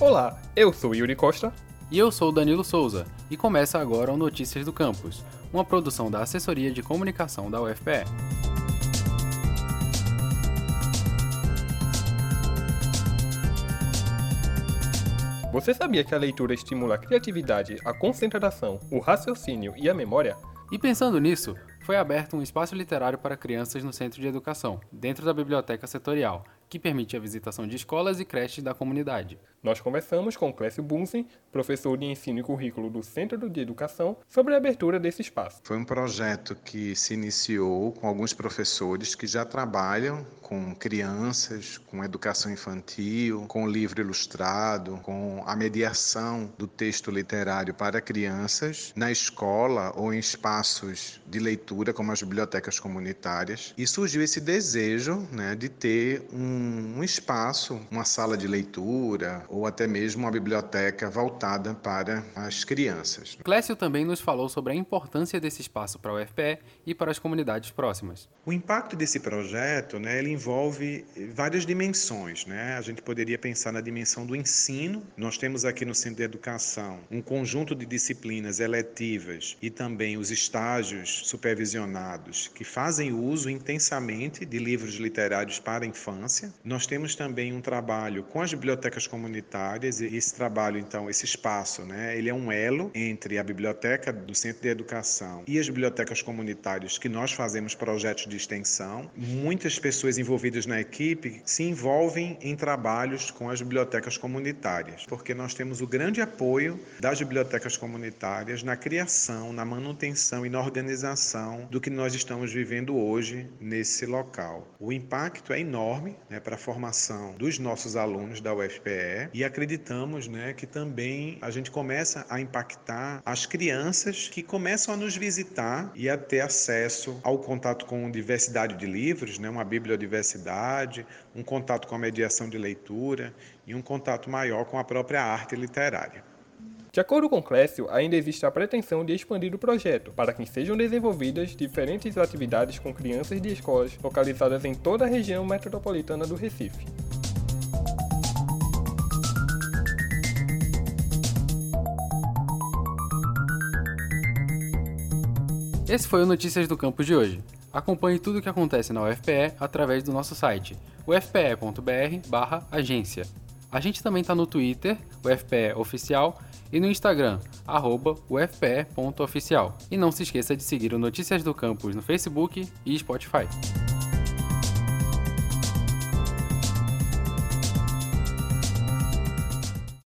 Olá, eu sou Yuri Costa. E eu sou Danilo Souza, e começa agora o Notícias do Campus, uma produção da Assessoria de Comunicação da UFPE. Você sabia que a leitura estimula a criatividade, a concentração, o raciocínio e a memória? E pensando nisso, foi aberto um espaço literário para crianças no Centro de Educação, dentro da Biblioteca Setorial, que permite a visitação de escolas e creches da comunidade. Nós conversamos com Clécio Bunsen, professor de ensino e currículo do Centro de Educação, sobre a abertura desse espaço. Foi um projeto que se iniciou com alguns professores que já trabalham com crianças, com educação infantil, com livro ilustrado, com a mediação do texto literário para crianças na escola ou em espaços de leitura, como as bibliotecas comunitárias. E surgiu esse desejo né, de ter um, um espaço, uma sala de leitura, ou até mesmo uma biblioteca voltada para as crianças. Clécio também nos falou sobre a importância desse espaço para o UFPE e para as comunidades próximas. O impacto desse projeto, né, ele envolve várias dimensões, né? A gente poderia pensar na dimensão do ensino. Nós temos aqui no Centro de Educação um conjunto de disciplinas eletivas e também os estágios supervisionados que fazem uso intensamente de livros literários para a infância. Nós temos também um trabalho com as bibliotecas comunitárias e esse trabalho, então, esse espaço, né, ele é um elo entre a biblioteca do Centro de Educação e as bibliotecas comunitárias que nós fazemos projetos de extensão. Muitas pessoas envolvidas na equipe se envolvem em trabalhos com as bibliotecas comunitárias, porque nós temos o grande apoio das bibliotecas comunitárias na criação, na manutenção e na organização do que nós estamos vivendo hoje nesse local. O impacto é enorme né, para a formação dos nossos alunos da UFPE e acreditamos né, que também a gente começa a impactar as crianças que começam a nos visitar e a ter acesso ao contato com diversidade de livros, né, uma bibliodiversidade, um contato com a mediação de leitura e um contato maior com a própria arte literária. De acordo com Clécio, ainda existe a pretensão de expandir o projeto para que sejam desenvolvidas diferentes atividades com crianças de escolas localizadas em toda a região metropolitana do Recife. Esse foi o Notícias do Campus de hoje. Acompanhe tudo o que acontece na UFPE através do nosso site, ufpe.br/agência. A gente também está no Twitter, UFPE Oficial, e no Instagram, ufpe.oficial. E não se esqueça de seguir o Notícias do Campus no Facebook e Spotify.